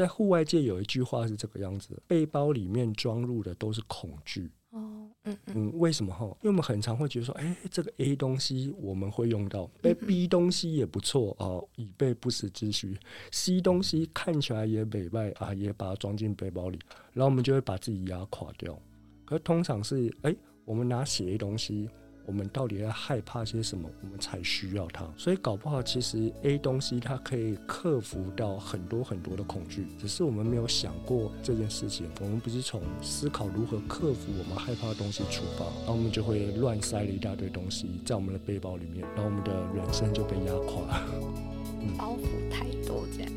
在户外界有一句话是这个样子：背包里面装入的都是恐惧。哦，嗯嗯，嗯，为什么哈？因为我们很常会觉得说，哎，这个 A 东西我们会用到，哎 B 东西也不错哦，以备不时之需。C 东西看起来也美外啊，也把它装进背包里，然后我们就会把自己压垮掉。可通常是，哎，我们拿写 A 东西。我们到底要害怕些什么？我们才需要它。所以搞不好，其实 A 东西它可以克服到很多很多的恐惧，只是我们没有想过这件事情。我们不是从思考如何克服我们害怕的东西出发，然后我们就会乱塞了一大堆东西在我们的背包里面，然后我们的人生就被压垮了。包袱太多，这样。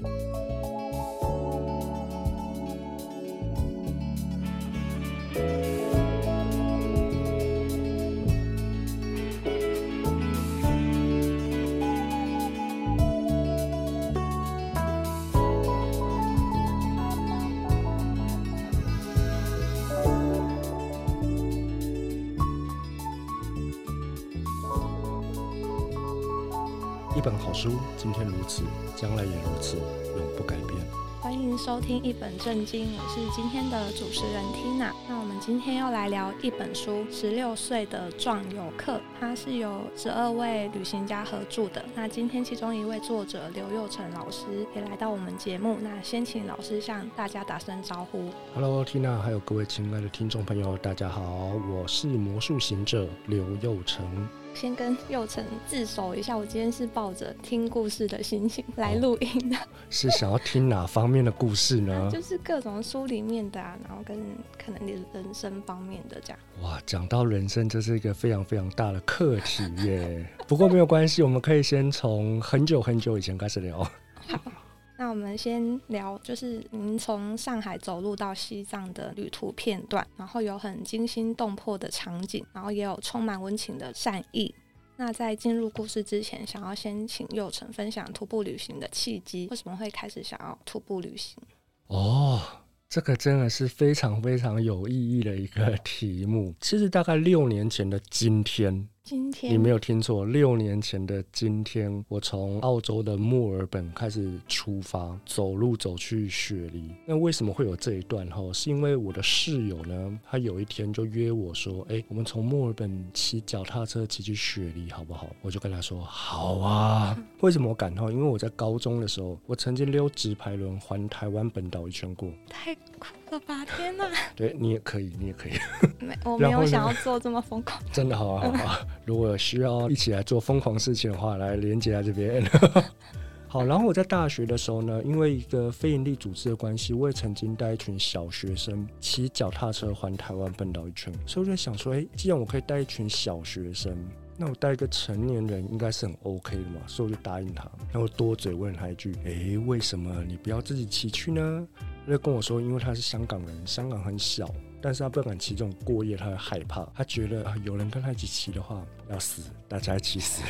本好书，今天如此，将来也如此，永不改变。欢迎收听一本正经，我是今天的主持人 Tina。那我们今天要来聊一本书，《十六岁的壮游客》，它是由十二位旅行家合著的。那今天其中一位作者刘佑成老师也来到我们节目。那先请老师向大家打声招呼。Hello，Tina，还有各位亲爱的听众朋友，大家好，我是魔术行者刘佑成。先跟佑成自首一下，我今天是抱着听故事的心情来录音的。哦，是想要听哪方面的故事呢？就是各种书里面的啊，然后跟可能你人生方面的这样。哇，讲到人生，这是一个非常非常大的课题耶。不过没有关系，我们可以先从很久很久以前开始聊。好。那我们先聊，就是您从上海走路到西藏的旅途片段，然后有很惊心动魄的场景，然后也有充满温情的善意。那在进入故事之前，想要先请佑成分享徒步旅行的契机，为什么会开始想要徒步旅行？哦，这个真的是非常非常有意义的一个题目。其实大概六年前的今天。今天你没有听错，六年前的今天，我从澳洲的墨尔本开始出发，走路走去雪梨。那为什么会有这一段？哈，是因为我的室友呢，他有一天就约我说：“哎，我们从墨尔本骑脚踏车骑去雪梨，好不好？”我就跟他说：“好啊。”为什么我敢？哈，因为我在高中的时候，我曾经溜直排轮环台湾本岛一圈过。太酷了吧！天哪！对，你也可以，你也可以。没，我 没有想要做这么疯狂。真的好啊，好啊。如果需要一起来做疯狂事情的话，来连接在这边。好，然后我在大学的时候呢，因为一个非营利组织的关系，我也曾经带一群小学生骑脚踏车环台湾奔岛一圈。所以我就想说，哎，既然我可以带一群小学生，那我带一个成年人应该是很 OK 的嘛。所以我就答应他，然后多嘴问他一句，哎，为什么你不要自己骑去呢？他就跟我说，因为他是香港人，香港很小。但是他不敢骑这种过夜，他会害怕，他觉得，有人跟他一起骑的话要死，大家一起死。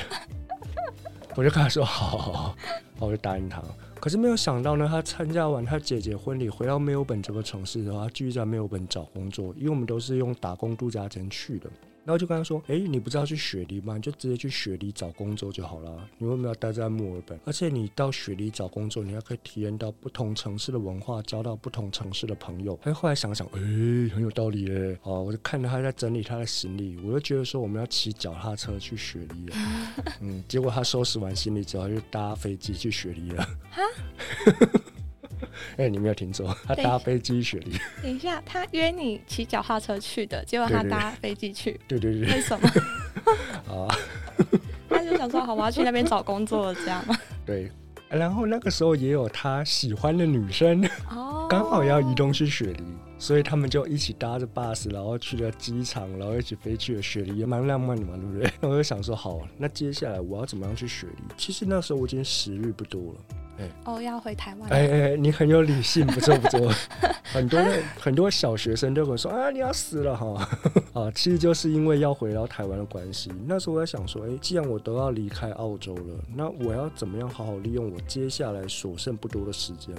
我就跟他说好，好，好，我就答应他。可是没有想到呢，他参加完他姐姐婚礼，回到墨尔本这个城市的话，继续在墨尔本找工作，因为我们都是用打工度假钱去的。然后就跟他说：“哎，你不是要去雪梨吗？你就直接去雪梨找工作就好了。你为什么要待在墨尔本？而且你到雪梨找工作，你还可以体验到不同城市的文化，交到不同城市的朋友。哎，后来想想，哎，很有道理耶。哦，我就看到他在整理他的行李，我就觉得说我们要骑脚踏车去雪梨了。嗯，结果他收拾完行李之后，就搭飞机去雪梨了。哈。” 哎、欸，你没有听错，他搭飞机雪梨。等一下，他约你骑脚踏车去的，结果他搭飞机去。对对对。为什么？啊，他就想说，好，我要去那边找工作，这样吗？对。然后那个时候也有他喜欢的女生，哦，刚好要移动去雪梨，所以他们就一起搭着 bus，，然后去了机场，然后一起飞去了雪梨，也蛮浪漫的嘛，对不对？我就想说，好，那接下来我要怎么样去雪梨？其实那时候我已经时日不多了。哎，哦，要回台湾。哎哎，你很有理性，不错不错。很多很多小学生都会说啊，你要死了哈 啊！其实就是因为要回到台湾的关系。那时候我在想说，哎，既然我都要离开澳洲了，那我要怎么样好好利用我接下来所剩不多的时间？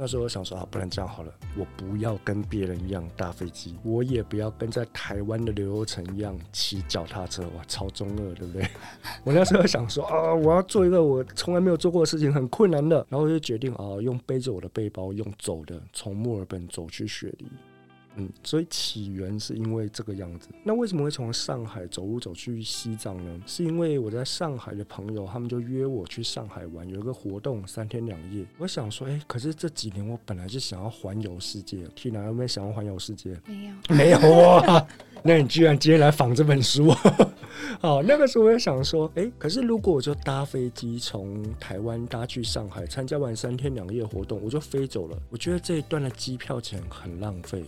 那时候我想说啊，不然这样好了，我不要跟别人一样搭飞机，我也不要跟在台湾的刘成一样骑脚踏车，哇，超中二，对不对？我那时候想说啊，我要做一个我从来没有做过的事情，很困难的，然后我就决定啊，用背着我的背包，用走的，从墨尔本走去雪梨。嗯，所以起源是因为这个样子。那为什么会从上海走路走去西藏呢？是因为我在上海的朋友，他们就约我去上海玩，有一个活动三天两夜。我想说，哎、欸，可是这几年我本来就想要环游世界。Tina 有没有想要环游世界？没有，没有啊。那你居然今天来访这本书？好，那个时候我也想说，哎、欸，可是如果我就搭飞机从台湾搭去上海，参加完三天两夜活动，我就飞走了。我觉得这一段的机票钱很浪费。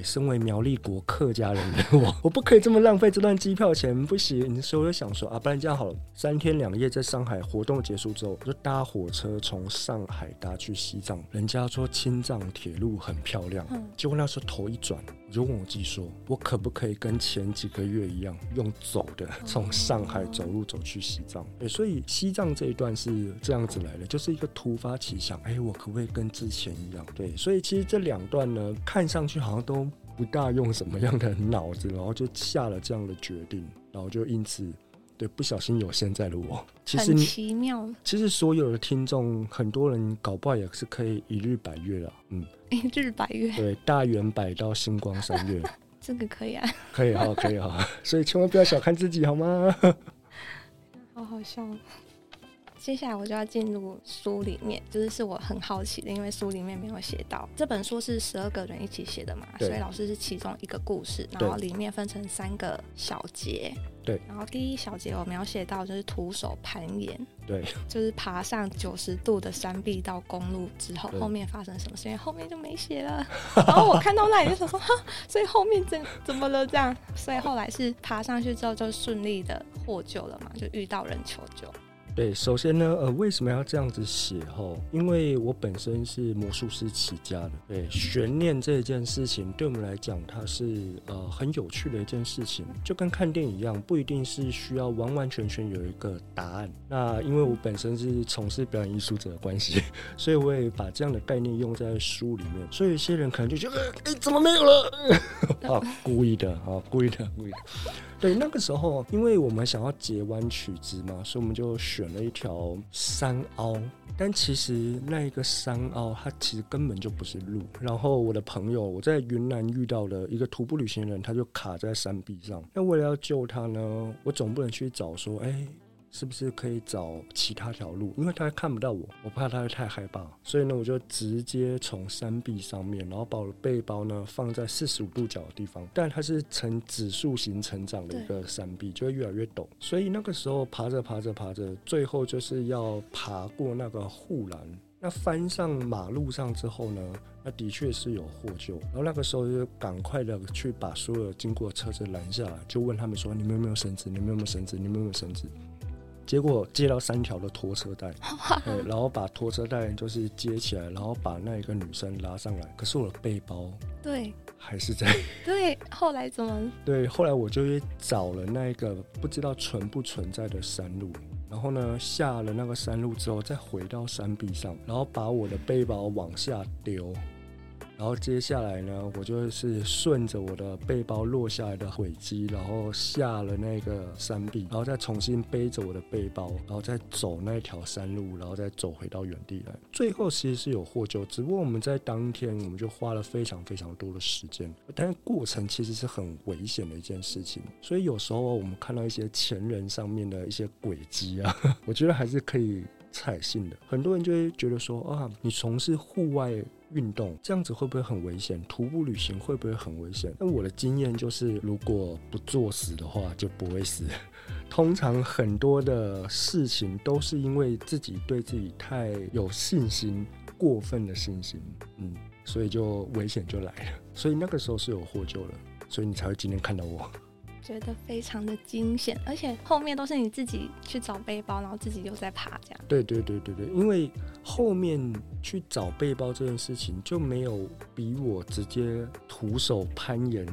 身为苗栗国客家人的我，我不可以这么浪费这段机票钱，不行。所以我就想说啊，不然这样好了，三天两夜在上海活动结束之后，我就搭火车从上海搭去西藏。人家说青藏铁路很漂亮，结果那时候头一转，我就问我自己说，我可不可以跟前几个月一样，用走的从上海走路走去西藏？对，所以西藏这一段是这样子来的，就是一个突发奇想，哎，我可不可以跟之前一样？对，所以其实这两段呢，看上去好像都。不大用什么样的脑子，然后就下了这样的决定，然后就因此，对，不小心有现在的我。其实很奇妙。其实所有的听众，很多人搞不好也是可以一日百月了。嗯，一日百月。对，大圆百到星光三月，这个可以啊。可以哈，可以哈。所以千万不要小看自己，好吗？好好笑。接下来我就要进入书里面，就是是我很好奇的，因为书里面没有写到。这本书是十二个人一起写的嘛，所以老师是其中一个故事，然后里面分成三个小节。对。然后第一小节我描写到就是徒手攀岩，对，就是爬上九十度的山壁到公路之后，后面发生什么事情？后面就没写了。然后我看到那里就想说，哈，所以后面怎怎么了这样？所以后来是爬上去之后就顺利的获救了嘛，就遇到人求救。对，首先呢，呃，为什么要这样子写？吼，因为我本身是魔术师起家的。对，悬念这件事情对我们来讲，它是呃很有趣的一件事情，就跟看电影一样，不一定是需要完完全全有一个答案。那因为我本身是从事表演艺术者的关系，所以我也把这样的概念用在书里面。所以有些人可能就觉得，哎，怎么没有了？啊，故意的，啊，故意的，故意的。对，那个时候，因为我们想要截弯取直嘛，所以我们就选了一条山凹。但其实那一个山凹，它其实根本就不是路。然后我的朋友，我在云南遇到了一个徒步旅行人，他就卡在山壁上。那为了要救他呢，我总不能去找说，哎。是不是可以找其他条路？因为他还看不到我，我怕他会太害怕，所以呢，我就直接从山壁上面，然后把我的背包呢放在四十五度角的地方。但它是呈指数型成长的一个山壁，就会越来越陡。所以那个时候爬着爬着爬着，最后就是要爬过那个护栏。那翻上马路上之后呢，那的确是有获救。然后那个时候就赶快的去把所有经过的车子拦下来，就问他们说：“你们有没有绳子？你们有没有绳子？你们有没有绳子？”结果接到三条的拖车带，对，然后把拖车带就是接起来，然后把那一个女生拉上来。可是我的背包，对，还是在。对，后来怎么？对，后来我就去找了那一个不知道存不存在的山路，然后呢，下了那个山路之后，再回到山壁上，然后把我的背包往下丢。然后接下来呢，我就是顺着我的背包落下来的轨迹，然后下了那个山壁，然后再重新背着我的背包，然后再走那条山路，然后再走回到原地来。最后其实是有获救，只不过我们在当天我们就花了非常非常多的时间，但是过程其实是很危险的一件事情。所以有时候我们看到一些前人上面的一些轨迹啊，我觉得还是可以采信的。很多人就会觉得说啊，你从事户外。运动这样子会不会很危险？徒步旅行会不会很危险？那我的经验就是，如果不作死的话，就不会死。通常很多的事情都是因为自己对自己太有信心，过分的信心，嗯，所以就危险就来了。所以那个时候是有获救了，所以你才会今天看到我。觉得非常的惊险，而且后面都是你自己去找背包，然后自己又在爬这样。对对对对对，因为后面去找背包这件事情就没有比我直接徒手攀岩，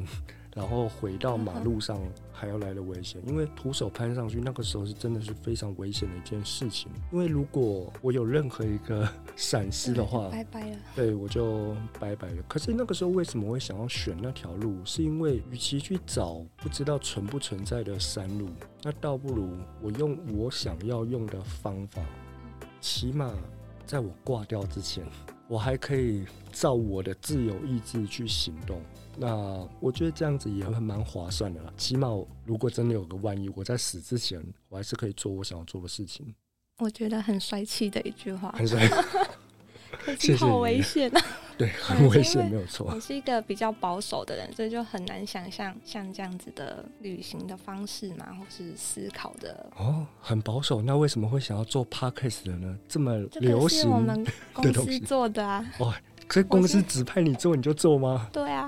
然后回到马路上还要来的危险，因为徒手攀上去，那个时候是真的是非常危险的一件事情。因为如果我有任何一个闪失的话，拜拜了，对，我就拜拜了。可是那个时候为什么会想要选那条路？是因为与其去找不知道存不存在的山路，那倒不如我用我想要用的方法，起码在我挂掉之前。我还可以照我的自由意志去行动，那我觉得这样子也很蛮划算的啦。起码如果真的有个万一，我在死之前，我还是可以做我想要做的事情。我觉得很帅气的一句话。很帅。谢谢。好危险啊！对，很危险，没有错。我是一个比较保守的人，所以就很难想象像这样子的旅行的方式嘛，或是思考的。哦，很保守，那为什么会想要做 podcast 的呢？这么流行，是我们公司做的啊。哦，所以公司指派你做你就做吗？对啊。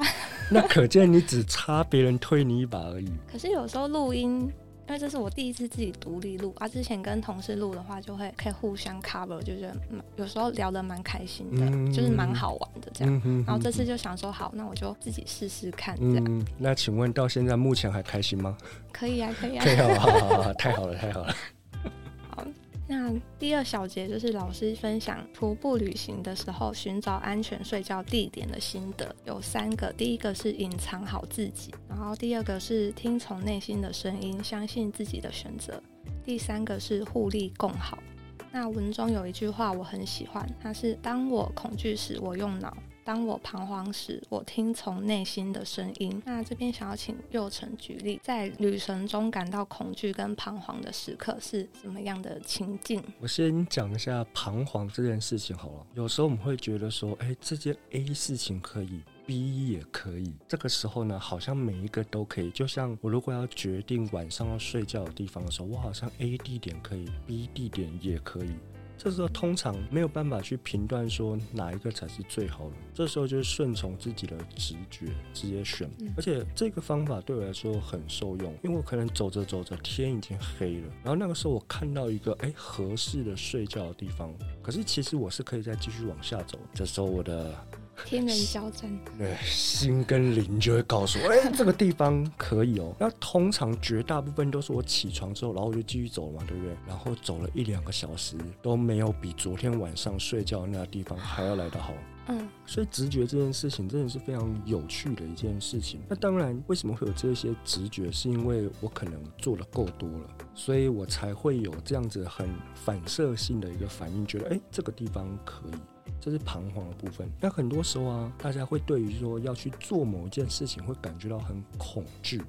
那可见你 只差别人推你一把而已。可是有时候录音。因为这是我第一次自己独立录，啊，之前跟同事录的话，就会可以互相 cover，就觉得有时候聊得蛮开心的，嗯、就是蛮好玩的这样。嗯、哼哼哼，然后这次就想说，好，那我就自己试试看这样。嗯，那请问到现在目前还开心吗？可以啊，可以啊。太好，好好太好了，太好了。那第二小节就是老师分享徒步旅行的时候寻找安全睡觉地点的心得，有三个。第一个是隐藏好自己，然后第二个是听从内心的声音，相信自己的选择，第三个是互利共好。那文中有一句话我很喜欢，它是：当我恐惧时，我用脑。当我彷徨时，我听从内心的声音。那这边想要请祐诚举例，在旅程中感到恐惧跟彷徨的时刻是什么样的情境？我先讲一下彷徨这件事情好了。有时候我们会觉得说，哎，这件 A 事情可以，B 也可以。这个时候呢，好像每一个都可以。就像我如果要决定晚上要睡觉的地方的时候，我好像 A 地点可以，B 地点也可以。这时候通常没有办法去评断说哪一个才是最好的，这时候就是顺从自己的直觉直接选。而且这个方法对我来说很受用，因为我可能走着走着天已经黑了，然后那个时候我看到一个哎合适的睡觉的地方，可是其实我是可以再继续往下走。这时候我的。天人交战，对，心跟灵就会告诉我，哎、这个地方可以哦。那通常绝大部分都是我起床之后，然后我就继续走了嘛，对不对？然后走了一两个小时，都没有比昨天晚上睡觉那个地方还要来得好。嗯，所以直觉这件事情真的是非常有趣的一件事情。那当然，为什么会有这些直觉？是因为我可能做的够多了，所以我才会有这样子很反射性的一个反应，觉得哎、这个地方可以。这是彷徨的部分。那很多时候啊，大家会对于说要去做某一件事情，会感觉到很恐惧。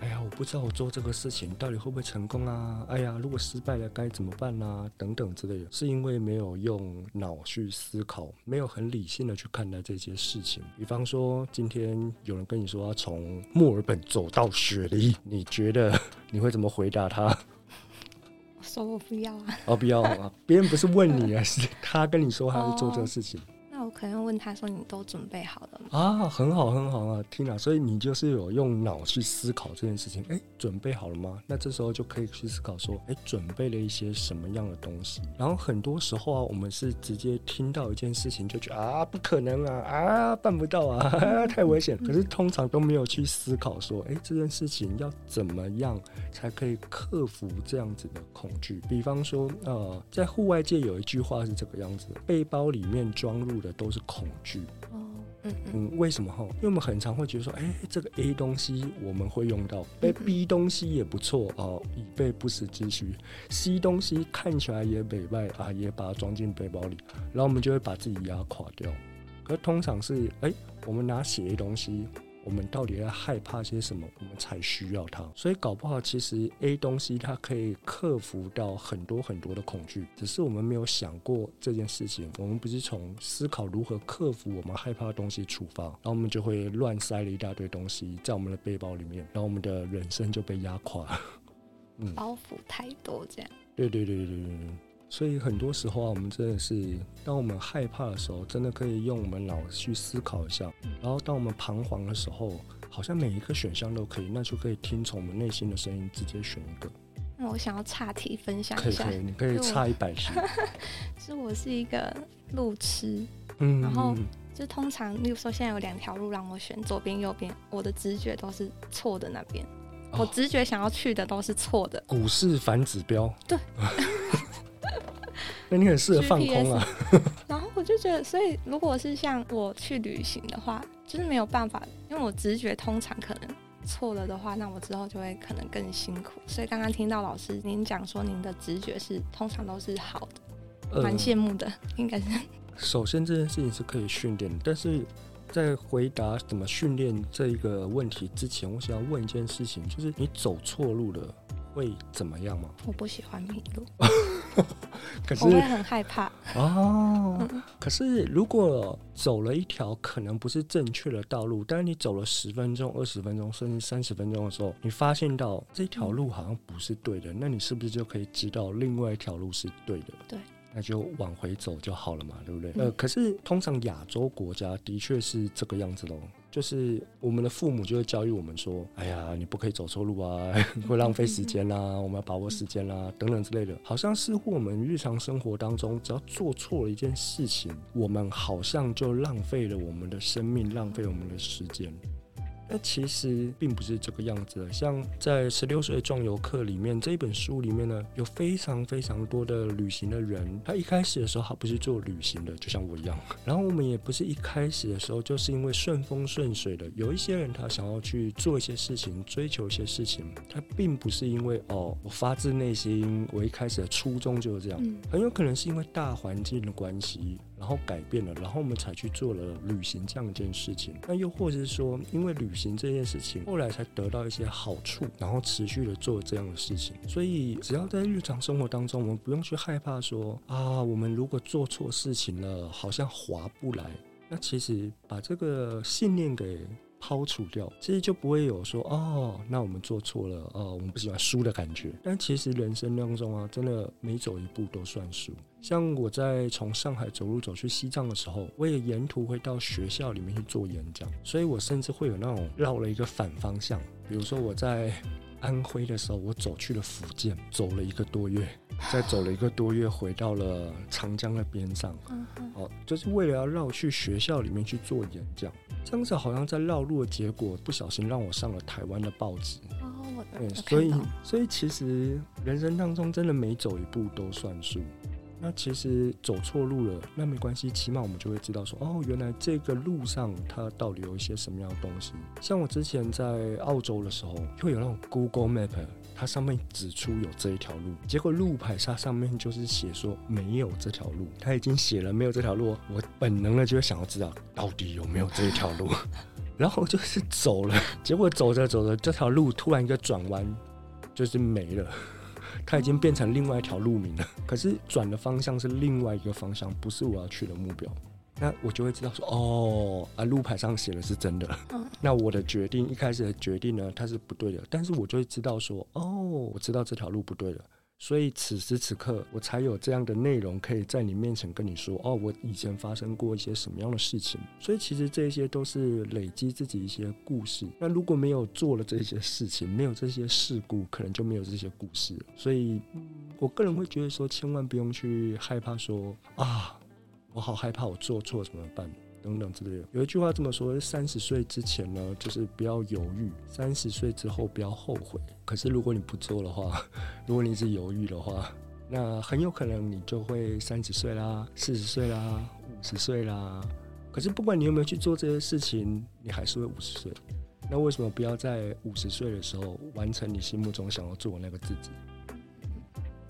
哎呀，我不知道我做这个事情到底会不会成功啊？哎呀，如果失败了该怎么办啊？等等之类的，是因为没有用脑去思考，没有很理性的去看待这些事情。比方说，今天有人跟你说要从墨尔本走到雪梨，你觉得 你会怎么回答他？说我不要啊！哦，不要啊！别人不是问你啊，是他跟你说他要做这个事情。我可能问他说：“你都准备好了吗？”啊，很好，很好啊，Tina。所以你就是有用脑去思考这件事情。哎、欸，准备好了吗？那这时候就可以去思考说：“哎、欸，准备了一些什么样的东西？”然后很多时候啊，我们是直接听到一件事情就觉得啊，不可能啊，啊，办不到啊，啊 太危险。可是通常都没有去思考说：“哎、欸，这件事情要怎么样才可以克服这样子的恐惧？”比方说，呃，在户外界有一句话是这个样子：背包里面装入的。都是恐惧哦，嗯嗯，为什么哈？因为我们很常会觉得说，哎、欸，这个 A 东西我们会用到，被，B 东西也不错哦，以备不时之需。C 东西看起来也美外啊，也把它装进背包里，然后我们就会把自己压垮掉。可通常是，哎、欸，我们拿写 A 东西。我们到底要害怕些什么？我们才需要它。所以搞不好，其实 A 东西它可以克服到很多很多的恐惧，只是我们没有想过这件事情。我们不是从思考如何克服我们害怕的东西出发，然后我们就会乱塞了一大堆东西在我们的背包里面，然后我们的人生就被压垮了。嗯，包袱太多，这样。对对对对对对。所以很多时候啊，我们真的是，当我们害怕的时候，真的可以用我们脑去思考一下。然后，当我们彷徨的时候，好像每一个选项都可以，那就可以听从我们内心的声音，直接选一个。那我想要岔题分享一下，可以，可以，你可以岔一百题。是我是一个路痴，嗯，然后就通常，例如说现在有两条路让我选，左边右边，我的直觉都是错的那边，哦，我直觉想要去的都是错的。股市反指标。对。那你很适合放空啊。然后我就觉得，所以如果是像我去旅行的话，就是没有办法，因为我直觉通常可能错了的话，那我之后就会可能更辛苦。所以刚刚听到老师您讲说，您的直觉是通常都是好的，蛮羡慕的，呃、应该是。首先，这件事情是可以训练，但是在回答怎么训练这一个问题之前，我想要问一件事情，就是你走错路了会怎么样吗？我不喜欢迷路，可是我会很害怕哦。嗯、可是如果走了一条可能不是正确的道路，但是你走了十分钟、二十分钟，甚至三十分钟的时候，你发现到这条路好像不是对的，嗯、那你是不是就可以知道另外一条路是对的？对。那就往回走就好了嘛，对不对？嗯、呃，可是通常亚洲国家的确是这个样子喽，就是我们的父母就会教育我们说：“哎呀，你不可以走错路啊，会浪费时间啦，我们要把握时间啦，等等之类的。”好像似乎我们日常生活当中，只要做错了一件事情，我们好像就浪费了我们的生命，浪费我们的时间。那其实并不是这个样子的。像在《十六岁壮游客》里面这一本书里面呢，有非常非常多的旅行的人。他一开始的时候，他不是做旅行的，就像我一样。然后我们也不是一开始的时候就是因为顺风顺水的。有一些人他想要去做一些事情，追求一些事情，他并不是因为哦，我发自内心，我一开始的初衷就是这样。很有可能是因为大环境的关系。然后改变了，然后我们才去做了旅行这样一件事情。那又或者是说，因为旅行这件事情，后来才得到一些好处，然后持续的做这样的事情。所以，只要在日常生活当中，我们不用去害怕说啊，我们如果做错事情了，好像划不来。那其实把这个信念给。抛除掉，其实就不会有说哦，那我们做错了哦，我们不喜欢输的感觉。但其实人生当中啊，真的每走一步都算数。像我在从上海走路走去西藏的时候，我也沿途会到学校里面去做演讲，所以我甚至会有那种绕了一个反方向。比如说我在安徽的时候，我走去了福建，走了一个多月，再走了一个多月，回到了长江的边上。哦，就是为了要绕去学校里面去做演讲。这样子好像在绕路的结果，不小心让我上了台湾的报纸。哦，我对，所以所以其实人生当中真的每走一步都算数。那其实走错路了，那没关系，起码我们就会知道说，哦，原来这个路上它到底有一些什么样的东西。像我之前在澳洲的时候，会有那种 Google Map。它上面指出有这一条路，结果路牌它上面就是写说没有这条路。它已经写了没有这条路，我本能的就会想要知道到底有没有这一条路，然后就是走了，结果走着走着，这条路突然一个转弯，就是没了，它已经变成另外一条路名了。可是转的方向是另外一个方向，不是我要去的目标。那我就会知道说，哦，啊，路牌上写的是真的。嗯。那我的决定一开始的决定呢，它是不对的。但是我就会知道说，哦，我知道这条路不对了。所以此时此刻，我才有这样的内容可以在你面前跟你说，哦，我以前发生过一些什么样的事情。所以其实这些都是累积自己一些故事。那如果没有做了这些事情，没有这些事故，可能就没有这些故事。所以，我个人会觉得说，千万不用去害怕说啊。我好害怕，我做错怎么办？等等之类的。有一句话这么说：三十岁之前呢，就是不要犹豫；三十岁之后不要后悔。可是如果你不做的话，如果你是犹豫的话，那很有可能你就会三十岁啦、四十岁啦、五十岁啦。可是不管你有没有去做这些事情，你还是会五十岁。那为什么不要在五十岁的时候完成你心目中想要做的那个自己？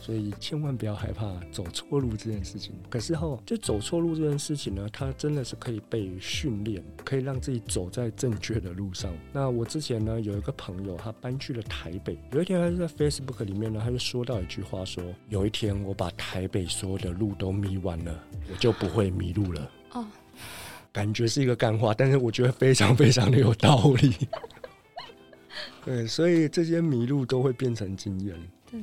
所以千万不要害怕走错路这件事情。可是后就走错路这件事情呢，它真的是可以被训练，可以让自己走在正确的路上。那我之前呢有一个朋友，他搬去了台北。有一天他就在 Facebook 里面呢，他就说到一句话说：“有一天我把台北所有的路都迷完了，我就不会迷路了。”哦，感觉是一个干话，但是我觉得非常非常的有道理。对，所以这些迷路都会变成经验。对。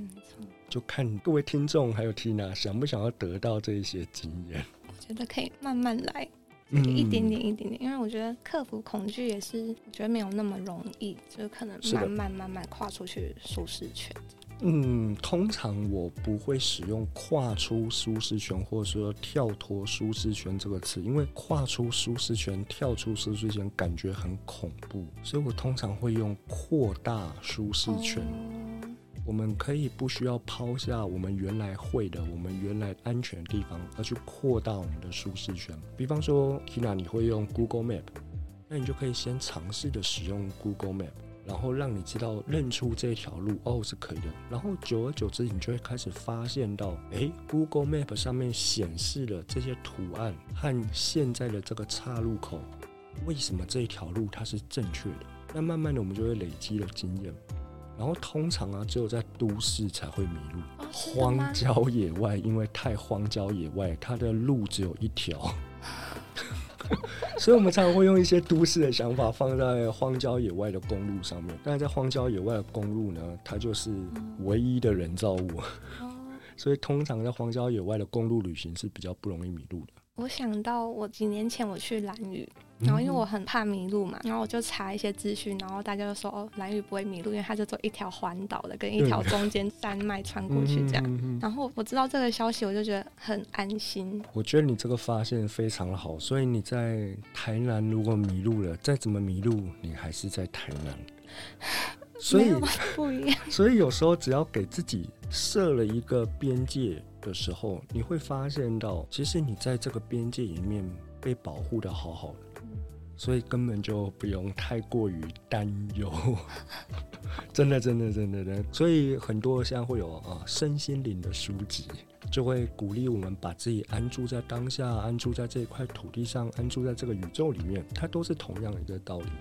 就看各位听众还有 Tina 想不想要得到这一些经验。我觉得可以慢慢来，一点点一点点，因为我觉得克服恐惧也是，我觉得没有那么容易，就是可能慢慢慢慢跨出去舒适圈。嗯，通常我不会使用“跨出舒适圈”或者说“跳脱舒适圈”这个词，因为“跨出舒适圈”、“跳出舒适圈”感觉很恐怖，所以我通常会用“扩大舒适圈”。我们可以不需要抛下我们原来会的、我们原来安全的地方，而去扩大我们的舒适圈。比方说，Tina，你会用 Google Map，那你就可以先尝试的使用 Google Map。然后让你知道认出这条路哦，是可以的，然后久而久之，你就会开始发现到，诶，Google Map 上面显示的这些图案和现在的这个岔路口，为什么这一条路它是正确的？那慢慢的我们就会累积了经验。然后通常啊，只有在都市才会迷路，哦、荒郊野外因为太荒郊野外，它的路只有一条。所以，我们常常会用一些都市的想法放在荒郊野外的公路上面。但是在荒郊野外的公路呢，它就是唯一的人造物，所以通常在荒郊野外的公路旅行是比较不容易迷路的。我想到我几年前我去蓝屿。然后因为我很怕迷路嘛，然后我就查一些资讯，然后大家就说哦，兰屿不会迷路，因为它就做一条环岛的，跟一条中间山脉穿过去这样。然后我知道这个消息，我就觉得很安心。我觉得你这个发现非常的好，所以你在台南如果迷路了，再怎么迷路，你还是在台南。所以不一样。所以有时候只要给自己设了一个边界的时候，你会发现到，其实你在这个边界里面被保护的好好的。所以根本就不用太过于担忧，真的，真的，真的，真的。所以很多现在会有啊身心灵的书籍，就会鼓励我们把自己安住在当下，安住在这一块土地上，安住在这个宇宙里面，它都是同样的一个道理。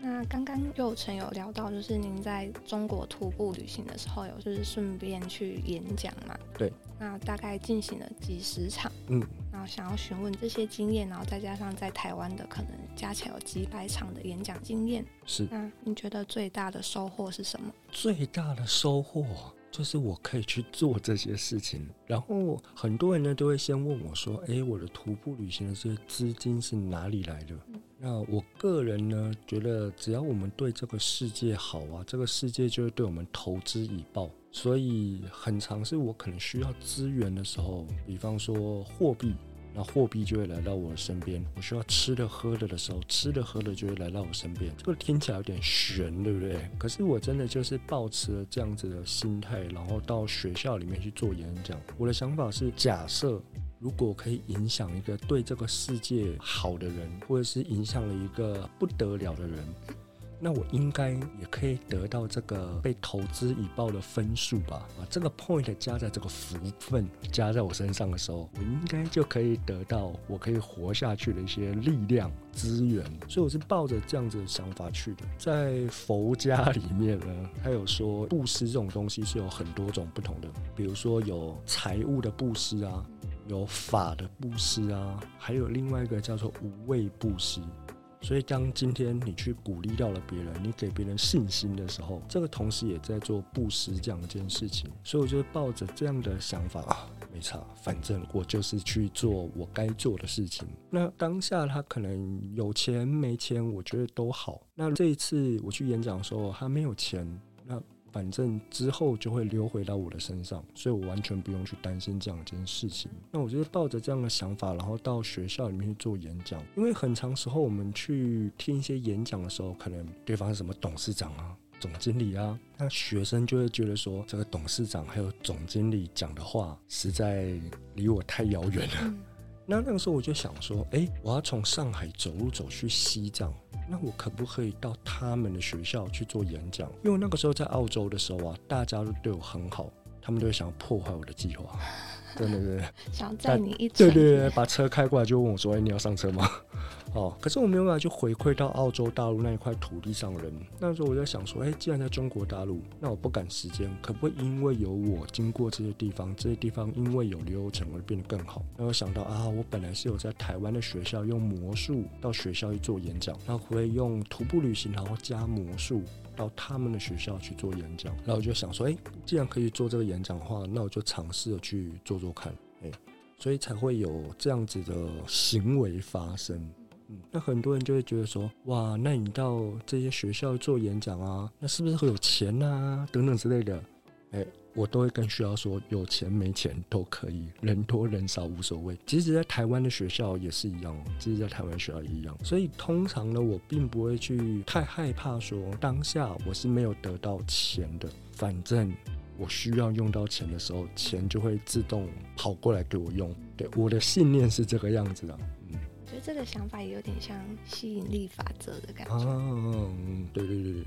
那刚刚又曾有聊到，就是您在中国徒步旅行的时候，有就是顺便去演讲嘛？对。那大概进行了几十场，嗯，然后想要询问这些经验，然后再加上在台湾的可能加起来有几百场的演讲经验，是。那你觉得最大的收获是什么？最大的收获就是我可以去做这些事情。然后很多人呢都会先问我说：“诶，我的徒步旅行的这些资金是哪里来的？”嗯那我个人呢，觉得只要我们对这个世界好啊，这个世界就会对我们投之以报。所以很常是我可能需要资源的时候，比方说货币，那货币就会来到我身边。我需要吃的喝的的时候，吃的喝的就会来到我身边。这个听起来有点悬，对不对？可是我真的就是抱持了这样子的心态，然后到学校里面去做演讲。我的想法是，假设。如果可以影响一个对这个世界好的人，或者是影响了一个不得了的人，那我应该也可以得到这个被投资以报的分数吧？把这个 point 加在这个福分加在我身上的时候，我应该就可以得到我可以活下去的一些力量资源。所以我是抱着这样子的想法去的。在佛家里面呢，他有说布施这种东西是有很多种不同的，比如说有财物的布施啊。有法的布施啊，还有另外一个叫做无畏布施。所以，当今天你去鼓励到了别人，你给别人信心的时候，这个同时也在做布施这样一件事情。所以，我就抱着这样的想法啊，没差，反正我就是去做我该做的事情。那当下他可能有钱没钱，我觉得都好。那这一次我去演讲的时候，他没有钱，反正之后就会流回到我的身上，所以我完全不用去担心这样一件事情。那我就是抱着这样的想法，然后到学校里面去做演讲。因为很长时候我们去听一些演讲的时候，可能对方是什么董事长啊、总经理啊，那学生就会觉得说，这个董事长还有总经理讲的话实在离我太遥远了。那那个时候我就想说，哎，我要从上海走路走去西藏。那我可不可以到他们的学校去做演讲？因为那个时候在澳洲的时候啊，大家都对我很好，他们都会想要破坏我的计划，对对对，想载你一对对对，把车开过来就问我说：“哎，你要上车吗？”哦，可是我没有办法去回馈到澳洲大陆那一块土地上的人。那时候我在想说，哎，既然在中国大陆，那我不赶时间，可不可以因为有我经过这些地方，这些地方因为有流程而变得更好？那我想到啊，我本来是有在台湾的学校用魔术到学校去做演讲，那会用徒步旅行，然后加魔术到他们的学校去做演讲。然后我就想说，哎，既然可以做这个演讲的话，那我就尝试着去做做看，哎，所以才会有这样子的行为发生。嗯，那很多人就会觉得说，哇，那你到这些学校做演讲啊，那是不是会有钱啊，等等之类的？哎、我都会跟学校说，有钱没钱都可以，人多人少无所谓。其实，在台湾的学校也是一样，其实，在台湾学校也一样。所以，通常呢，我并不会去太害怕说当下我是没有得到钱的，反正我需要用到钱的时候，钱就会自动跑过来给我用。对，我的信念是这个样子的。觉得这个想法也有点像吸引力法则的感觉。嗯，对对对对。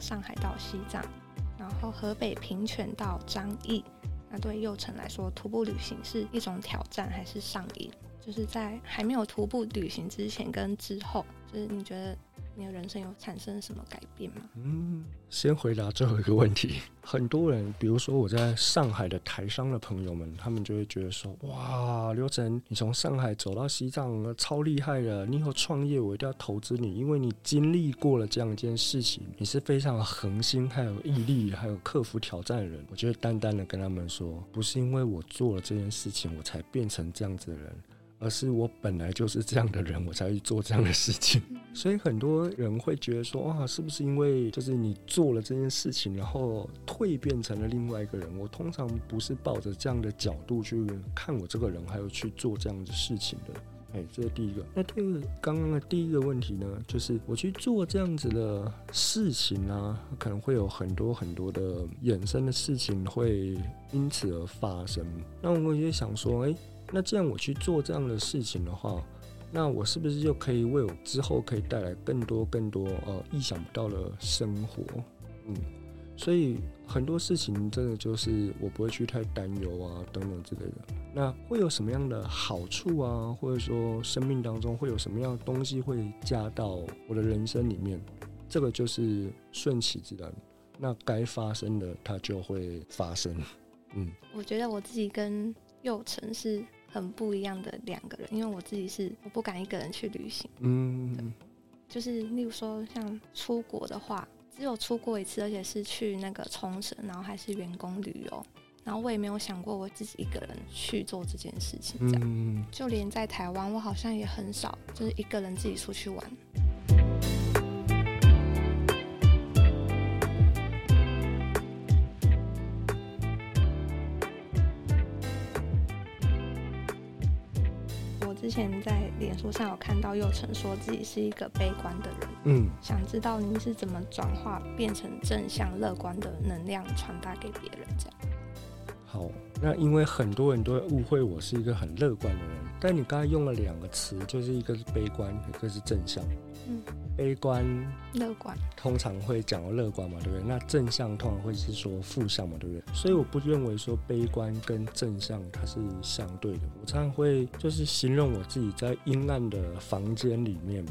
上海到西藏，然然后河北平泉到张掖，那对幼成来说，徒步旅行是一种挑战还是上瘾？就是在还没有徒步旅行之前跟之后，就是你觉得？你的人生有产生什么改变吗？嗯，先回答最后一个问题。很多人，比如说我在上海的台商的朋友们，他们就会觉得说：“哇，刘晨，你从上海走到西藏，超厉害的！你以后创业，我一定要投资你，因为你经历过了这样一件事情，你是非常恒心、还有毅力、还有克服挑战的人。”我就会淡淡的跟他们说：“不是因为我做了这件事情，我才变成这样子的人。”而是我本来就是这样的人，我才去做这样的事情。所以很多人会觉得说，哇，是不是因为就是你做了这件事情，然后蜕变成了另外一个人？我通常不是抱着这样的角度去看我这个人，还有去做这样的事情的。哎，这是第一个。那第二个，刚刚的第一个问题呢，就是我去做这样子的事情呢，可能会有很多很多的衍生的事情会因此而发生。那我也想说，哎。那这样我去做这样的事情的话，那我是不是就可以为我之后可以带来更多更多呃意想不到的生活？嗯，所以很多事情真的就是我不会去太担忧啊等等之类的。那会有什么样的好处啊，或者说生命当中会有什么样的东西会加到我的人生里面？这个就是顺其自然，那该发生的它就会发生。嗯，我觉得我自己跟祐诚是。很不一样的两个人，因为我自己是我不敢一个人去旅行，嗯，就是例如说像出国的话，只有出过一次，而且是去那个冲绳，然后还是员工旅游，然后我也没有想过我自己一个人去做这件事情，这样，嗯，就连在台湾，我好像也很少就是一个人自己出去玩。前在脸书上有看到佑成说自己是一个悲观的人，嗯，想知道您是怎么转化变成正向乐观的能量传达给别人这样。好，那因为很多人都会误会我是一个很乐观的人，但你刚才用了两个词，就是一个是悲观，一个是正向。嗯，悲观、乐观通常会讲到乐观嘛，对不对？那正向通常会是说负向嘛，对不对？所以我不认为说悲观跟正向它是相对的。我常常会就是形容我自己在阴暗的房间里面，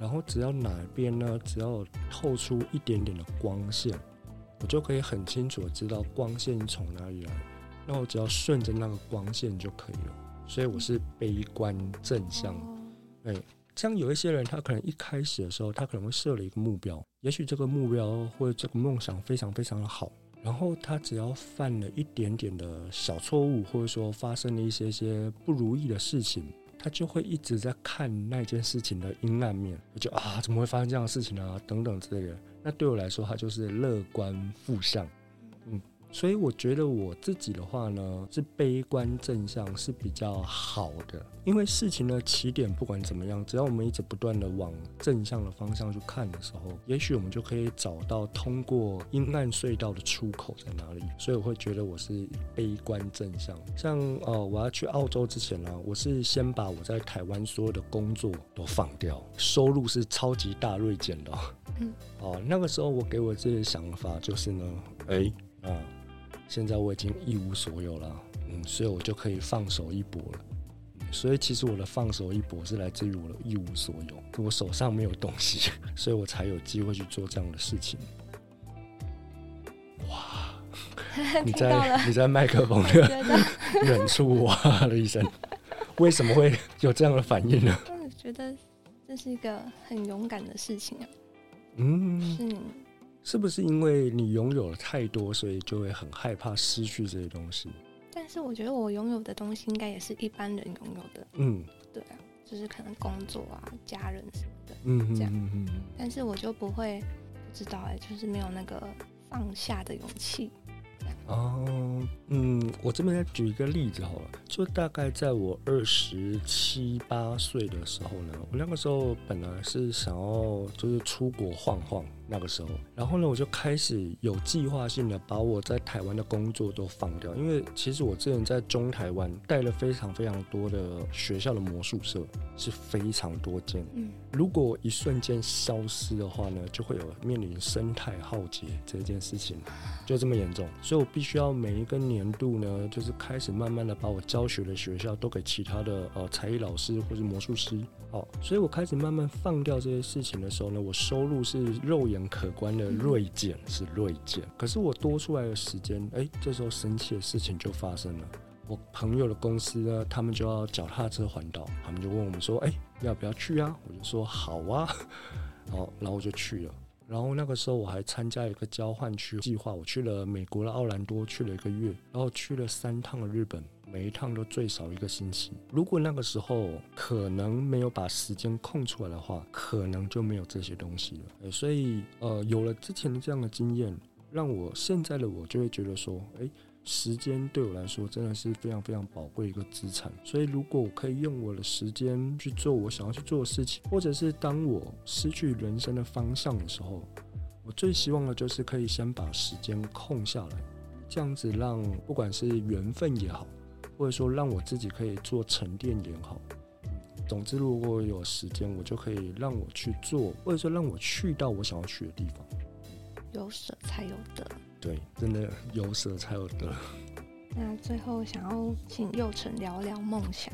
然后只要哪边呢，只要透出一点点的光线，我就可以很清楚的知道光线从哪里来，那我只要顺着那个光线就可以了。所以我是悲观正向，哎。像有一些人，他可能一开始的时候，他可能会设了一个目标，也许这个目标或者这个梦想非常非常的好，然后他只要犯了一点点的小错误，或者说发生了一些些不如意的事情，他就会一直在看那件事情的阴暗面，就啊，怎么会发生这样的事情啊，等等之类的。那对我来说，他就是乐观负向，所以我觉得我自己的话呢，是悲观正向是比较好的，因为事情的起点不管怎么样，只要我们一直不断的往正向的方向去看的时候，也许我们就可以找到通过阴暗隧道的出口在哪里。所以我会觉得我是悲观正向。像呃，我要去澳洲之前呢，我是先把我在台湾所有的工作都放掉，收入是超级大锐减的。嗯，哦，那个时候我给我自己的想法就是呢，哎啊。现在我已经一无所有了，嗯，所以我就可以放手一搏了。所以其实我的放手一搏是来自于我的一无所有，我手上没有东西，所以我才有机会去做这样的事情。哇！你在 你在麦克风的远处哇了一声，为什么会有这样的反应呢？我觉得这是一个很勇敢的事情啊。嗯，是，是不是因为你拥有了太多，所以就会很害怕失去这些东西？但是我觉得我拥有的东西应该也是一般人拥有的。嗯，对啊，就是可能工作啊、家人什么的，嗯，这样。嗯嗯嗯。但是我就不会不知道哎、欸，就是没有那个放下的勇气。哦，嗯，我这边再举一个例子好了，就大概在我二十七八岁的时候呢，我那个时候本来是想要就是出国晃晃。那个时候，然后呢，我就开始有计划性的把我在台湾的工作都放掉，因为其实我之前在中台湾带了非常非常多的学校的魔术社，是非常多间。嗯，如果一瞬间消失的话呢，就会有面临生态浩劫这件事情，就这么严重。所以我必须要每一个年度呢，就是开始慢慢的把我教学的学校都给其他的呃才艺老师或是魔术师。好，所以我开始慢慢放掉这些事情的时候呢，我收入是肉眼可观的锐减，是锐减。可是我多出来的时间，哎，这时候神奇的事情就发生了。我朋友的公司呢，他们就要脚踏车环岛，他们就问我们说，哎，要不要去啊？我就说好啊。好，然后我就去了。然后那个时候我还参加一个交换区计划，我去了美国的奥兰多，去了一个月，然后去了三趟的日本。每一趟都最少一个星期。如果那个时候可能没有把时间空出来的话，可能就没有这些东西了。所以，呃，有了之前的这样的经验，让我现在的我就会觉得说，诶，时间对我来说真的是非常非常宝贵一个资产。所以，如果我可以用我的时间去做我想要去做的事情，或者是当我失去人生的方向的时候，我最希望的就是可以先把时间空下来，这样子让不管是缘分也好。或者说让我自己可以做沉淀也好，总之如果有时间，我就可以让我去做，或者说让我去到我想要去的地方。有舍才有得，对，真的有舍才有得。那最后想要请佑成聊聊梦想。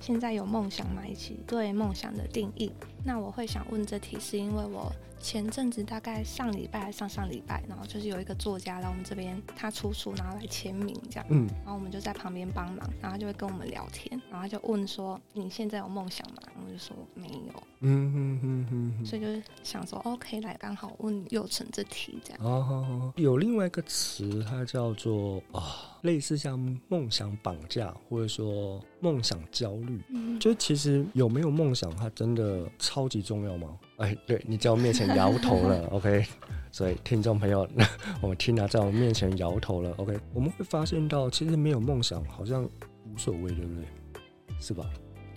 现在有梦想吗？以及对梦想的定义。那我会想问这题，是因为我。前阵子大概上礼拜还上上礼拜，然后就是有一个作家来我们这边，他出书，然后来签名这样，嗯，然后我们就在旁边帮忙，然后他就会跟我们聊天，然后他就问说：“你现在有梦想吗？”我就说没有，嗯哼哼哼哼，所以就是想说，OK，来刚好问祐诚这题这样。哦，好好，有另外一个词，它叫做啊。哦类似像梦想绑架，或者说梦想焦虑，嗯，就其实有没有梦想，它真的超级重要吗？哎，对，你在我面前摇头了，OK，所以听众朋友，我们听他在我面前摇头了，OK，我们会发现到，其实没有梦想好像无所谓，对不对？是吧？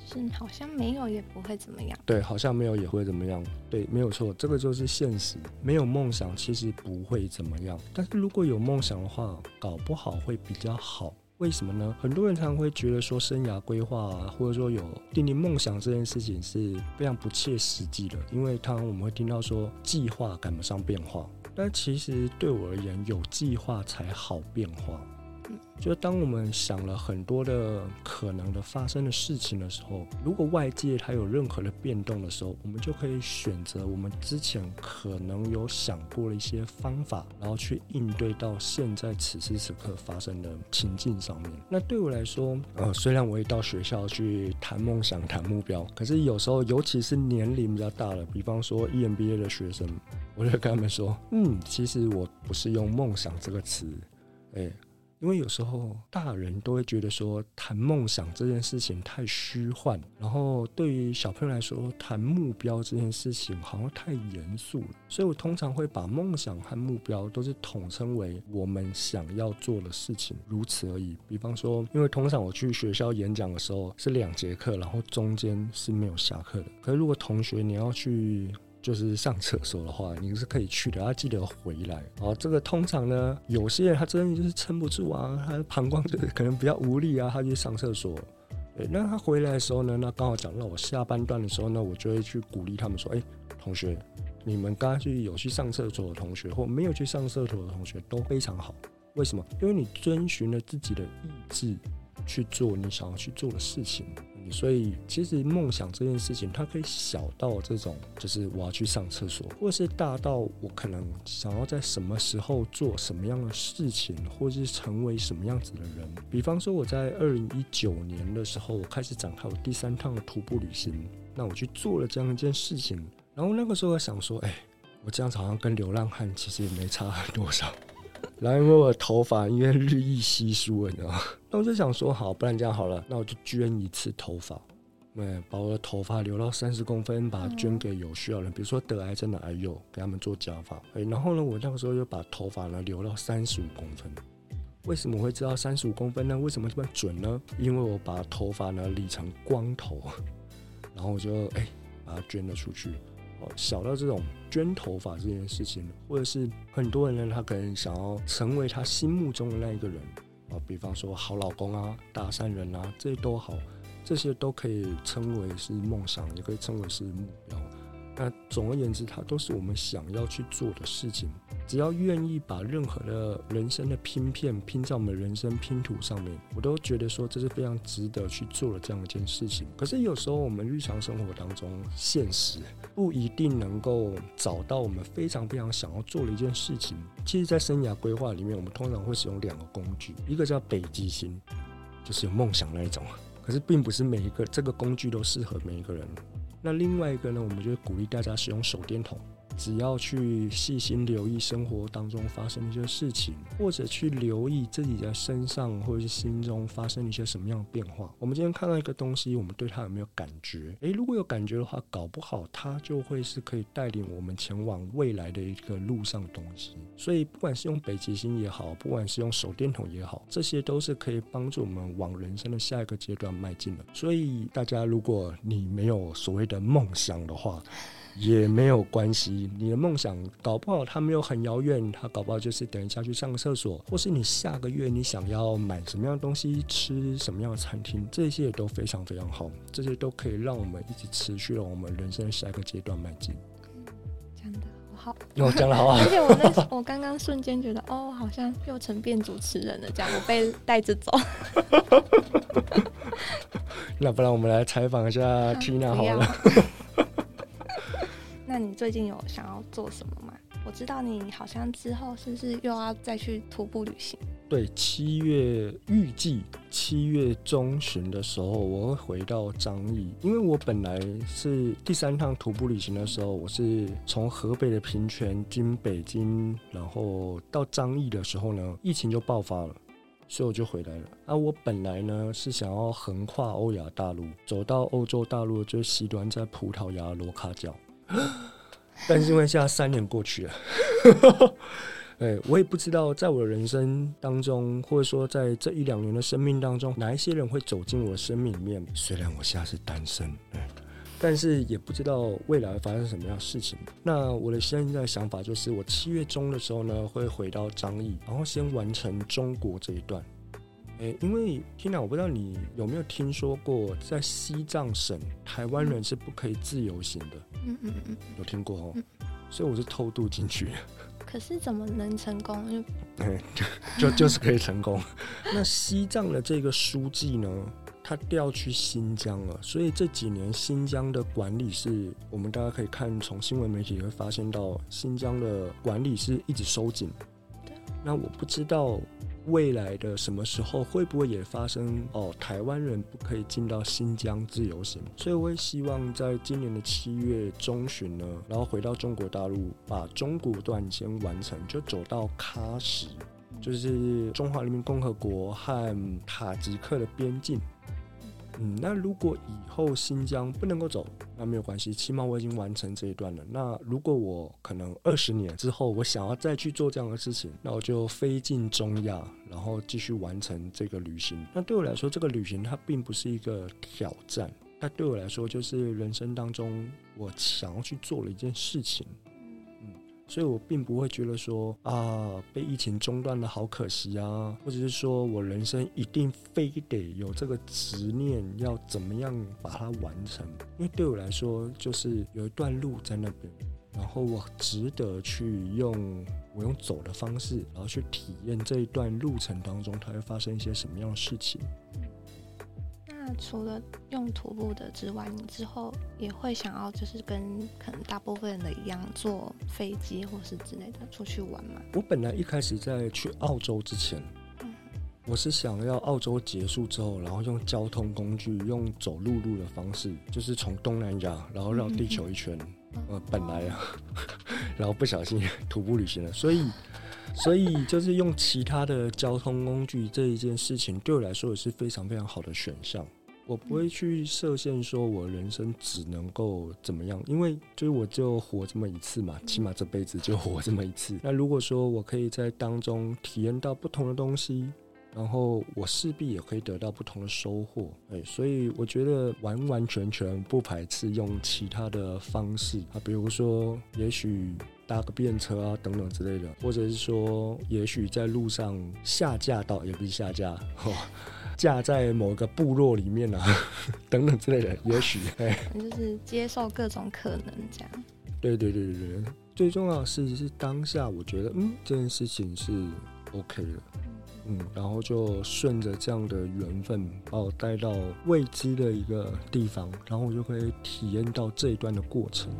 是好像没有也不会怎么样，对，好像没有也会怎么样，对，没有错，这个就是现实。没有梦想其实不会怎么样，但是如果有梦想的话，搞不好会比较好。为什么呢？很多人常常会觉得说，生涯规划啊，或者说有定定梦想这件事情是非常不切实际的，因为常常我们会听到说，计划赶不上变化，但其实对我而言，有计划才好变化。就当我们想了很多的可能的发生的事情的时候，如果外界它有任何的变动的时候，我们就可以选择我们之前可能有想过的一些方法，然后去应对到现在此时此刻发生的情境上面。那对我来说，呃，虽然我也到学校去谈梦想、谈目标，可是有时候，尤其是年龄比较大了，比方说 EMBA 的学生，我就跟他们说，嗯，其实我不是用梦想这个词，哎。因为有时候大人都会觉得说，谈梦想这件事情太虚幻，然后对于小朋友来说，谈目标这件事情好像太严肃了，所以我通常会把梦想和目标都是统称为我们想要做的事情，如此而已。比方说，因为通常我去学校演讲的时候是两节课，然后中间是没有下课的。可是如果同学你要去，就是上厕所的话，你是可以去的，要记得回来。哦，这个通常呢，有些人他真的就是撑不住啊，他的膀胱就是可能比较无力啊，他去上厕所。那他回来的时候呢，那刚好讲到我下半段的时候呢，我就会去鼓励他们说：“哎，同学，你们刚刚去有去上厕所的同学，或没有去上厕所的同学都非常好。为什么？因为你遵循了自己的意志去做你想要去做的事情，所以，其实梦想这件事情，它可以小到这种，就是我要去上厕所，或者是大到我可能想要在什么时候做什么样的事情，或者是成为什么样子的人。比方说，我在二零一九年的时候，我开始展开我第三趟的徒步旅行。那我去做了这样一件事情，然后那个时候我想说，哎，我这样子好像跟流浪汉其实也没差多少。然后因为我头发因为日益稀疏，你知道吗？那我就想说，好，不然这样好了，那我就捐一次头发，对，把我的头发留到三十公分，把它捐给有需要的人，比如说得癌症的癌友，给他们做假发。哎，然后呢，我那个时候就把头发呢留到三十五公分。为什么会知道三十五公分呢？为什么这么准呢？因为我把头发呢理成光头，然后我就哎把它捐了出去。小到这种捐头发这件事情，或者是很多人呢，他可能想要成为他心目中的那一个人啊，比方说好老公啊、大善人啊，这些都好，这些都可以称为是梦想，也可以称为是目标。那总而言之，它都是我们想要去做的事情。只要愿意把任何的人生的拼片拼在我们人生拼图上面，我都觉得说这是非常值得去做的这样一件事情。可是有时候我们日常生活当中，现实不一定能够找到我们非常非常想要做的一件事情。其实，在生涯规划里面，我们通常会使用两个工具，一个叫北极星，就是有梦想那一种。可是，并不是每一个这个工具都适合每一个人。那另外一个呢，我们就鼓励大家使用手电筒。只要去细心留意生活当中发生一些事情，或者去留意自己的身上或者是心中发生一些什么样的变化。我们今天看到一个东西，我们对它有没有感觉？诶，如果有感觉的话，搞不好它就会是可以带领我们前往未来的一个路上的东西。所以，不管是用北极星也好，不管是用手电筒也好，这些都是可以帮助我们往人生的下一个阶段迈进的。所以，大家如果你没有所谓的梦想的话，也没有关系，你的梦想搞不好它没有很遥远，它搞不好就是等一下去上个厕所，或是你下个月你想要买什么样的东西，吃什么样的餐厅，这些也都非常非常好，这些都可以让我们一直持续了我们人生的下一个阶段迈进。讲的好，我讲的好啊！而且我那我刚刚瞬间觉得，哦，好像又成变主持人了，这样我被带着走。那不然我们来采访一下 Tina 好了。那你最近有想要做什么吗？我知道你好像之后是不是又要再去徒步旅行？对，七月预计七月中旬的时候，我会回到张义，因为我本来是第三趟徒步旅行的时候，我是从河北的平泉经北京，然后到张义的时候呢，疫情就爆发了，所以我就回来了。啊，我本来呢是想要横跨欧亚大陆，走到欧洲大陆最西端，在葡萄牙罗卡角。但是因为现在三年过去了，哎，我也不知道在我的人生当中，或者说在这一两年的生命当中，哪一些人会走进我的生命里面。虽然我现在是单身，但是也不知道未来会发生什么样的事情。那我的现在的想法就是，我七月中的时候呢，会回到张义，然后先完成中国这一段。欸、因为 Tina，我不知道你有没有听说过，在西藏省，台湾人是不可以自由行的。嗯嗯嗯，有听过哦。嗯、所以我是偷渡进去。可是怎么能成功？因为、欸、就就是可以成功。那西藏的这个书记呢，他调去新疆了，所以这几年新疆的管理是，我们大家可以看从新闻媒体会发现到，新疆的管理是一直收紧。对。那我不知道。未来的什么时候会不会也发生哦？台湾人不可以进到新疆自由行，所以我也希望在今年的七月中旬呢，然后回到中国大陆，把中国段先完成，就走到喀什，就是中华人民共和国和塔吉克的边境。嗯，那如果以后新疆不能够走，那没有关系，起码我已经完成这一段了。那如果我可能二十年之后，我想要再去做这样的事情，那我就飞进中亚，然后继续完成这个旅行。那对我来说，这个旅行它并不是一个挑战，它对我来说就是人生当中我想要去做的一件事情。所以我并不会觉得说啊，被疫情中断了好可惜啊，或者是说我人生一定非得有这个执念要怎么样把它完成，因为对我来说就是有一段路在那边，然后我值得去用我用走的方式，然后去体验这一段路程当中它会发生一些什么样的事情。那那除了用徒步的之外，你之后也会想要就是跟可能大部分人的一样，坐飞机或是之类的出去玩吗？我本来一开始在去澳洲之前，嗯、我是想要澳洲结束之后，然后用交通工具，用走陆路的方式，就是从东南亚，然后绕地球一圈。嗯、呃，本来啊，然后不小心 徒步旅行了，所以。所以，就是用其他的交通工具这一件事情，对我来说也是非常非常好的选项。我不会去设限，说我人生只能够怎么样，因为就是我就活这么一次嘛，起码这辈子就活这么一次。那如果说我可以在当中体验到不同的东西，然后我势必也可以得到不同的收获。哎，所以我觉得完完全全不排斥用其他的方式啊，比如说，也许。搭个便车啊，等等之类的，或者是说，也许在路上下架到，也不是下架，哦，架在某个部落里面啊，等等之类的，也许，哎，就是接受各种可能这样。对对对对对，最重要的是是当下，我觉得嗯，这件事情是 OK 的，嗯，然后就顺着这样的缘分把我带到未知的一个地方，然后我就可以体验到这一段的过程。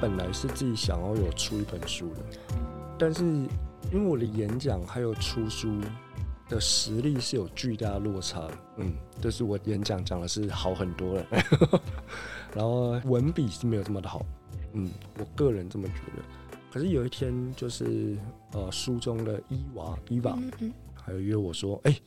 本来是自己想要有出一本书的，但是因为我的演讲还有出书的实力是有巨大落差的，嗯，就是我演讲讲的是好很多了，然后文笔是没有这么的好，嗯，我个人这么觉得。可是有一天，就是呃，书中的伊娃伊娃，还有约我说，哎、欸，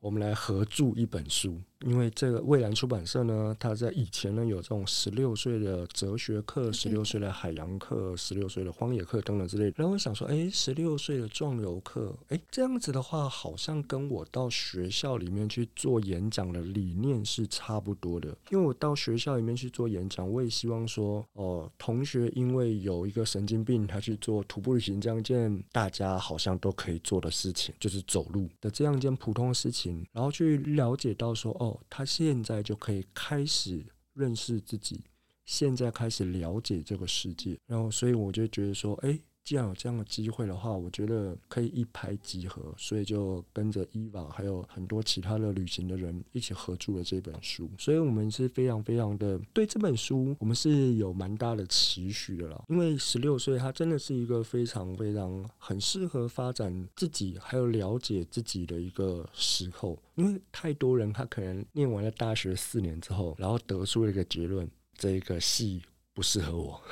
我们来合著一本书。因为这个蔚蓝出版社呢，他在以前呢有这种十六岁的哲学课、十六岁的海洋课、十六岁的荒野课等等之类的。然后我想说，哎，十六岁的壮游课，哎，这样子的话，好像跟我到学校里面去做演讲的理念是差不多的。因为我到学校里面去做演讲，我也希望说，哦，同学因为有一个神经病，他去做徒步旅行这样一件大家好像都可以做的事情，就是走路的这样一件普通的事情，然后去了解到说，哦。他现在就可以开始认识自己，现在开始了解这个世界，然后所以我就觉得说，哎。既然有这样的机会的话，我觉得可以一拍即合，所以就跟着伊娃还有很多其他的旅行的人一起合著了这本书。所以我们是非常非常的对这本书，我们是有蛮大的期许的啦。因为十六岁，他真的是一个非常非常很适合发展自己还有了解自己的一个时候。因为太多人他可能念完了大学四年之后，然后得出了一个结论：这个系。不适合我，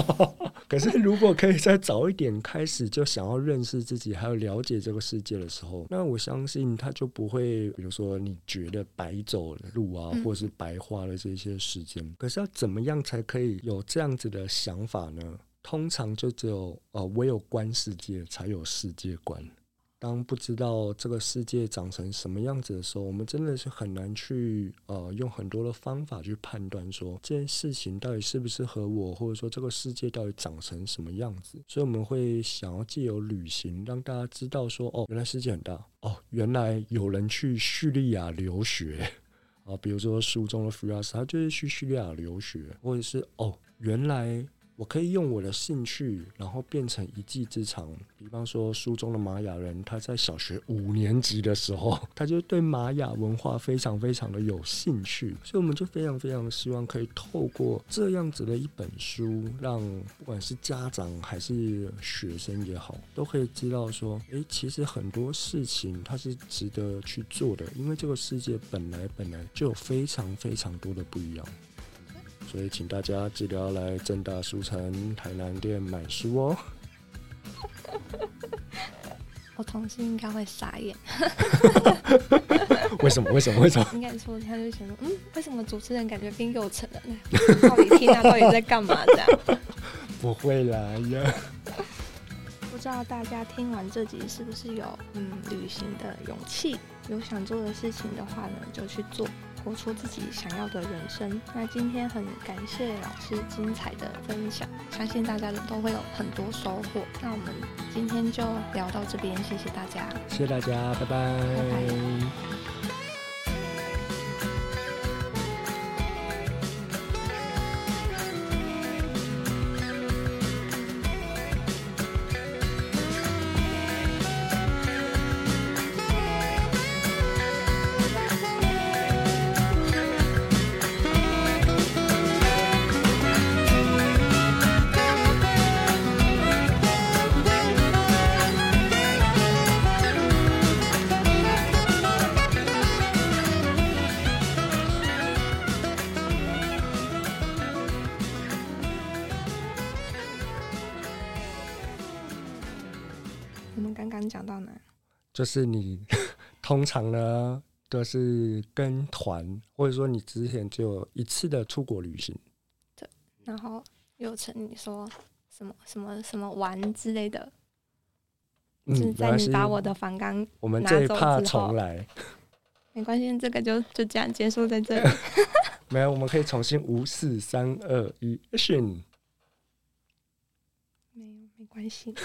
可是如果可以再早一点开始，就想要认识自己，还有了解这个世界的时候，那我相信他就不会，比如说你觉得白走了路啊，或是白花了这些时间。可是要怎么样才可以有这样子的想法呢？通常就只有呃，唯有观世界，才有世界观。当不知道这个世界长成什么样子的时候，我们真的是很难去呃用很多的方法去判断说这件事情到底适不适合我，或者说这个世界到底长成什么样子。所以我们会想要借由旅行让大家知道说哦，原来世界很大哦，原来有人去叙利亚留学啊，比如说书中的菲亚斯，他就是去叙利亚留学，或者是哦，原来。我可以用我的兴趣，然后变成一技之长。比方说，书中的玛雅人，他在小学五年级的时候，他就对玛雅文化非常非常的有兴趣。所以，我们就非常非常希望可以透过这样子的一本书，让不管是家长还是学生也好，都可以知道说，诶，其实很多事情它是值得去做的，因为这个世界本来本来就有非常非常多的不一样。所以，请大家记得要来正大书城台南店买书哦。我同事应该会傻眼。为什么？为什么？为什么？应该说，他就想说，嗯，为什么主持人感觉变幼稚了呢？到底听他到底在干嘛？这样？不会啦呀。不知道大家听完这集是不是有嗯旅行的勇气？有想做的事情的话呢，就去做。活出自己想要的人生。那今天很感谢老师精彩的分享，相信大家都会有很多收获。那我们今天就聊到这边，谢谢大家，谢谢大家，拜拜。拜拜。就是你 通常呢都是跟团，或者说你之前只有一次的出国旅行。对，然后又成你说什么什么什么玩之类的。嗯，是在你把我的访纲我们这一趴重来。没关系，这个就就这样结束在这里。没有，我们可以重新五四三二一，action。没有，没关系。